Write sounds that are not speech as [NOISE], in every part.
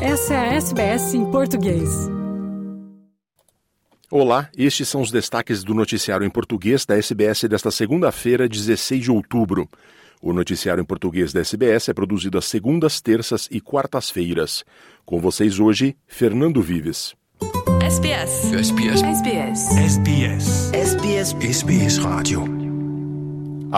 Essa é a SBS em português. Olá, estes são os destaques do noticiário em português da SBS desta segunda-feira, 16 de outubro. O noticiário em português da SBS é produzido às segundas, terças e quartas-feiras. Com vocês hoje, Fernando Vives. SBS. SBS. SBS. SBS. SBS. SBS Radio.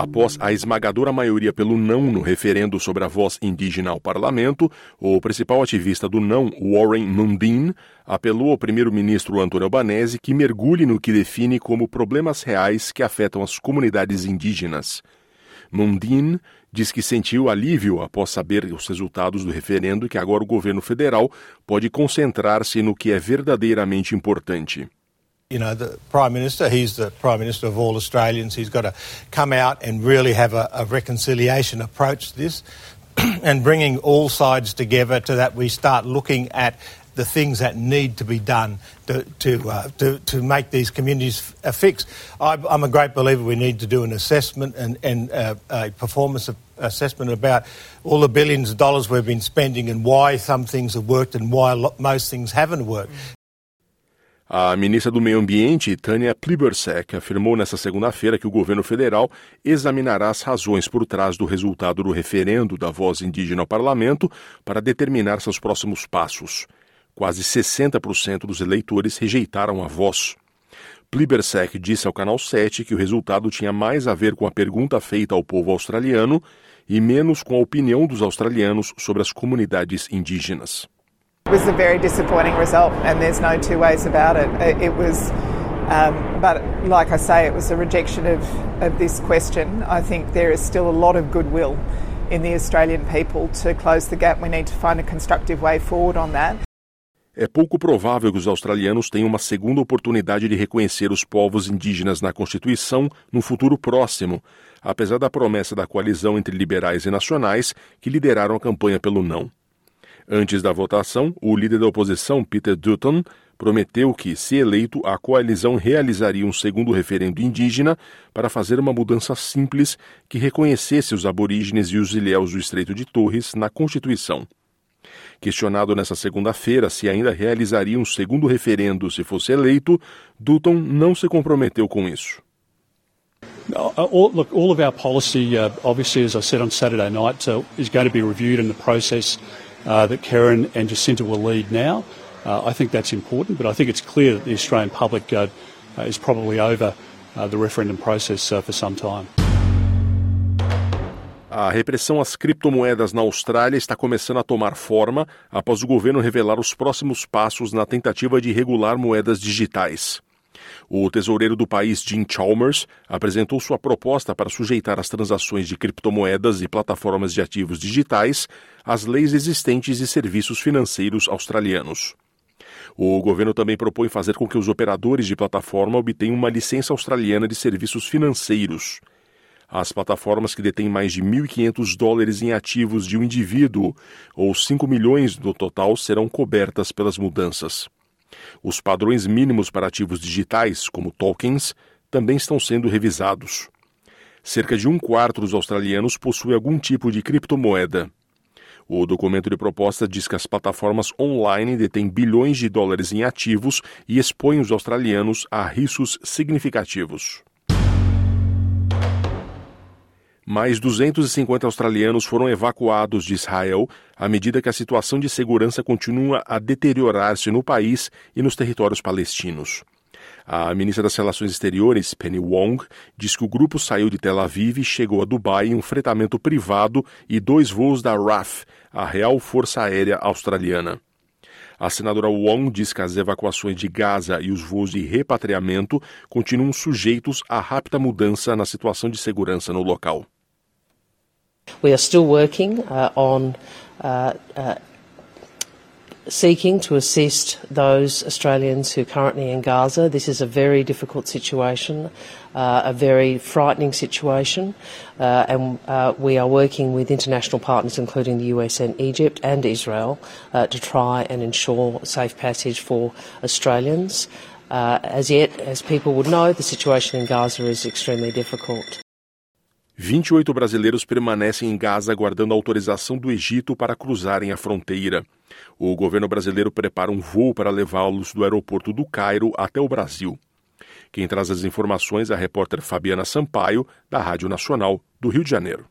Após a esmagadora maioria pelo não no referendo sobre a voz indígena ao parlamento, o principal ativista do não, Warren Mundine, apelou ao primeiro-ministro Antônio Albanese que mergulhe no que define como problemas reais que afetam as comunidades indígenas. Mundine diz que sentiu alívio após saber os resultados do referendo e que agora o governo federal pode concentrar-se no que é verdadeiramente importante. You know, the Prime Minister, he's the Prime Minister of all Australians. He's got to come out and really have a, a reconciliation approach to this [CLEARS THROAT] and bringing all sides together to that we start looking at the things that need to be done to, to, uh, to, to make these communities a fix. I, I'm a great believer we need to do an assessment and, and uh, a performance assessment about all the billions of dollars we've been spending and why some things have worked and why most things haven't worked. A ministra do Meio Ambiente, Tânia Plibersek, afirmou nesta segunda-feira que o governo federal examinará as razões por trás do resultado do referendo da voz indígena ao parlamento para determinar seus próximos passos. Quase 60% dos eleitores rejeitaram a voz. Plibersek disse ao Canal 7 que o resultado tinha mais a ver com a pergunta feita ao povo australiano e menos com a opinião dos australianos sobre as comunidades indígenas. It was a very disappointing result, and there's no two ways about it. It was, um, but like I say, it was a rejection of, of this question. I think there is still a lot of goodwill in the Australian people to close the gap. We need to find a constructive way forward on that. É pouco provável que os australianos tenham uma segunda oportunidade de reconhecer os povos indígenas na Constituição no futuro próximo, apesar da promessa da coalizão entre liberais e nacionais que lideraram a campanha pelo não. Antes da votação, o líder da oposição, Peter Dutton, prometeu que, se eleito, a coalizão realizaria um segundo referendo indígena para fazer uma mudança simples que reconhecesse os aborígenes e os ilhéus do Estreito de Torres na Constituição. Questionado nesta segunda-feira se ainda realizaria um segundo referendo se fosse eleito, Dutton não se comprometeu com isso. All, look, all of our policy, uh, obviously, as I said on Saturday night, uh, is going to be reviewed in the process uh, that Karen and Jacinta will lead now. Uh, I think that's important, but I think it's clear that the Australian public uh, is probably over uh, the referendum process uh, for some time. A repressão às criptomoedas na Austrália está começando a tomar forma após o governo revelar os próximos passos na tentativa de regular moedas digitais. O tesoureiro do país, Jim Chalmers, apresentou sua proposta para sujeitar as transações de criptomoedas e plataformas de ativos digitais às leis existentes e serviços financeiros australianos. O governo também propõe fazer com que os operadores de plataforma obtenham uma licença australiana de serviços financeiros. As plataformas que detêm mais de 1.500 dólares em ativos de um indivíduo, ou 5 milhões no total, serão cobertas pelas mudanças. Os padrões mínimos para ativos digitais, como tokens, também estão sendo revisados. Cerca de um quarto dos australianos possui algum tipo de criptomoeda. O documento de proposta diz que as plataformas online detêm bilhões de dólares em ativos e expõem os australianos a riscos significativos. Mais 250 australianos foram evacuados de Israel à medida que a situação de segurança continua a deteriorar-se no país e nos territórios palestinos. A ministra das Relações Exteriores, Penny Wong, diz que o grupo saiu de Tel Aviv e chegou a Dubai em um fretamento privado e dois voos da RAF, a Real Força Aérea Australiana. A senadora Wong diz que as evacuações de Gaza e os voos de repatriamento continuam sujeitos à rápida mudança na situação de segurança no local. We are still working uh, on uh, uh, seeking to assist those Australians who are currently in Gaza. This is a very difficult situation, uh, a very frightening situation, uh, and uh, we are working with international partners, including the US and Egypt and Israel, to try and ensure safe passage for Australians. as yet, as people would know, the situation in Gaza is extremely difficult. 28 brasileiros permanecem em Gaza aguardando autorização do Egito para cruzarem a fronteira. O governo brasileiro prepara um voo para levá-los do aeroporto do Cairo até o Brasil. Quem traz as informações é a repórter Fabiana Sampaio, da Rádio Nacional do Rio de Janeiro.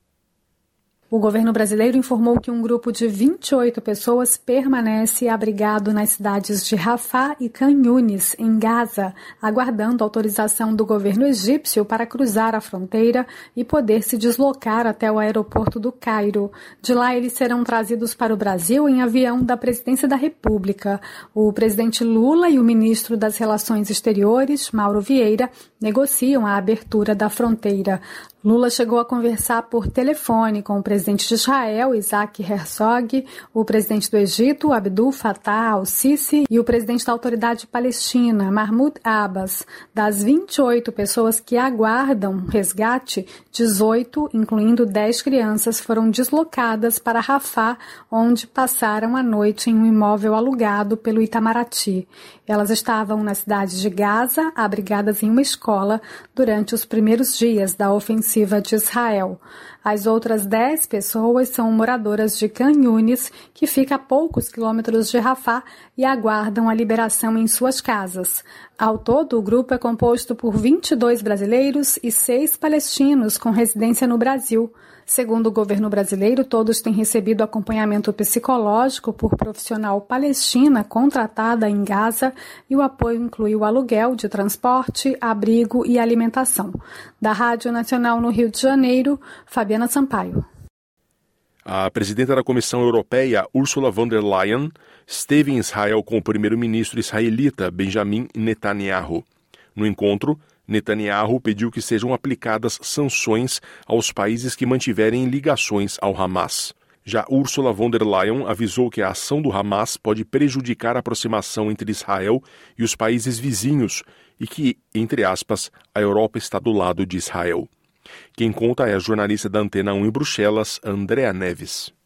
O governo brasileiro informou que um grupo de 28 pessoas permanece abrigado nas cidades de Rafah e Khan Yunis, em Gaza, aguardando autorização do governo egípcio para cruzar a fronteira e poder se deslocar até o aeroporto do Cairo. De lá, eles serão trazidos para o Brasil em avião da Presidência da República. O presidente Lula e o ministro das Relações Exteriores, Mauro Vieira, negociam a abertura da fronteira. Lula chegou a conversar por telefone com o presidente de Israel, Isaac Herzog, o presidente do Egito, Abdul Fattah al-Sisi, e o presidente da Autoridade Palestina, Mahmoud Abbas. Das 28 pessoas que aguardam resgate, 18, incluindo 10 crianças, foram deslocadas para Rafah, onde passaram a noite em um imóvel alugado pelo Itamaraty. Elas estavam na cidade de Gaza, abrigadas em uma escola, durante os primeiros dias da ofensiva ofensiva de Israel. As outras dez pessoas são moradoras de Khan Yunis, que fica a poucos quilômetros de Rafah, e aguardam a liberação em suas casas. Ao todo, o grupo é composto por 22 brasileiros e seis palestinos com residência no Brasil. Segundo o governo brasileiro, todos têm recebido acompanhamento psicológico por profissional palestina contratada em Gaza e o apoio inclui o aluguel de transporte, abrigo e alimentação. Da Rádio Nacional no Rio de Janeiro, Fabiana Sampaio. A presidenta da Comissão Europeia, Ursula von der Leyen, esteve em Israel com o primeiro-ministro israelita Benjamin Netanyahu. No encontro, Netanyahu pediu que sejam aplicadas sanções aos países que mantiverem ligações ao Hamas. Já Ursula von der Leyen avisou que a ação do Hamas pode prejudicar a aproximação entre Israel e os países vizinhos e que, entre aspas, a Europa está do lado de Israel. Quem conta é a jornalista da Antena 1 em Bruxelas, Andrea Neves.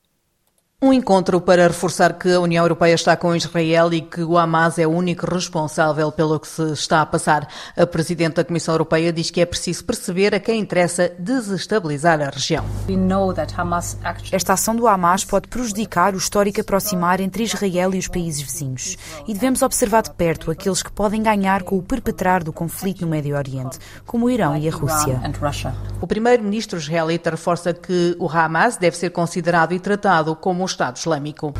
Um encontro para reforçar que a União Europeia está com Israel e que o Hamas é o único responsável pelo que se está a passar. A Presidente da Comissão Europeia diz que é preciso perceber a quem interessa desestabilizar a região. Esta ação do Hamas pode prejudicar o histórico aproximar entre Israel e os países vizinhos. E devemos observar de perto aqueles que podem ganhar com o perpetrar do conflito no Médio Oriente, como o Irão e a Rússia. O primeiro-ministro israelita reforça que o Hamas deve ser considerado e tratado como Estado Islâmico.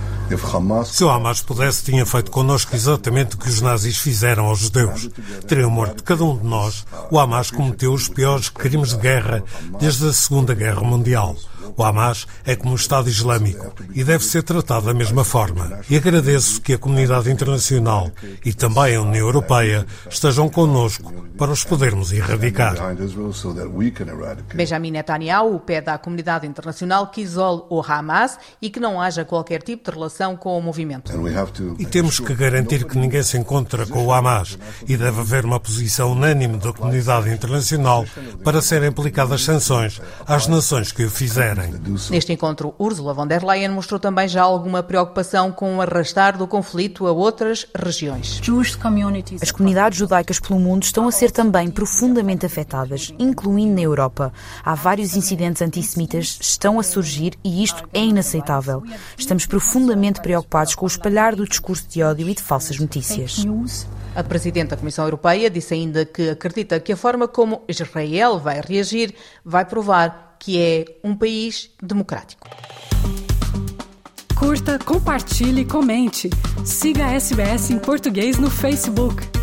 Se o Hamas pudesse, tinha feito connosco exatamente o que os nazis fizeram aos judeus. Teriam morto cada um de nós. O Hamas cometeu os piores crimes de guerra desde a Segunda Guerra Mundial. O Hamas é como o Estado Islâmico e deve ser tratado da mesma forma. E agradeço que a comunidade internacional e também a União Europeia estejam connosco para os podermos erradicar. Benjamin Netanyahu pede à comunidade internacional que isole o Hamas e que não haja qualquer tipo de relação com o movimento. E temos que garantir que ninguém se encontra com o Hamas e deve haver uma posição unânime da comunidade internacional para serem aplicadas sanções às nações que o fizerem. Neste encontro, Ursula von der Leyen mostrou também já alguma preocupação com o arrastar do conflito a outras regiões. As comunidades judaicas pelo mundo estão a ser também profundamente afetadas, incluindo na Europa. Há vários incidentes antissemitas estão a surgir e isto é inaceitável. Estamos profundamente preocupados com o espalhar do discurso de ódio e de falsas notícias. A Presidente da Comissão Europeia disse ainda que acredita que a forma como Israel vai reagir vai provar que é um país democrático. Curta, compartilhe, comente. Siga a SBS em português no Facebook.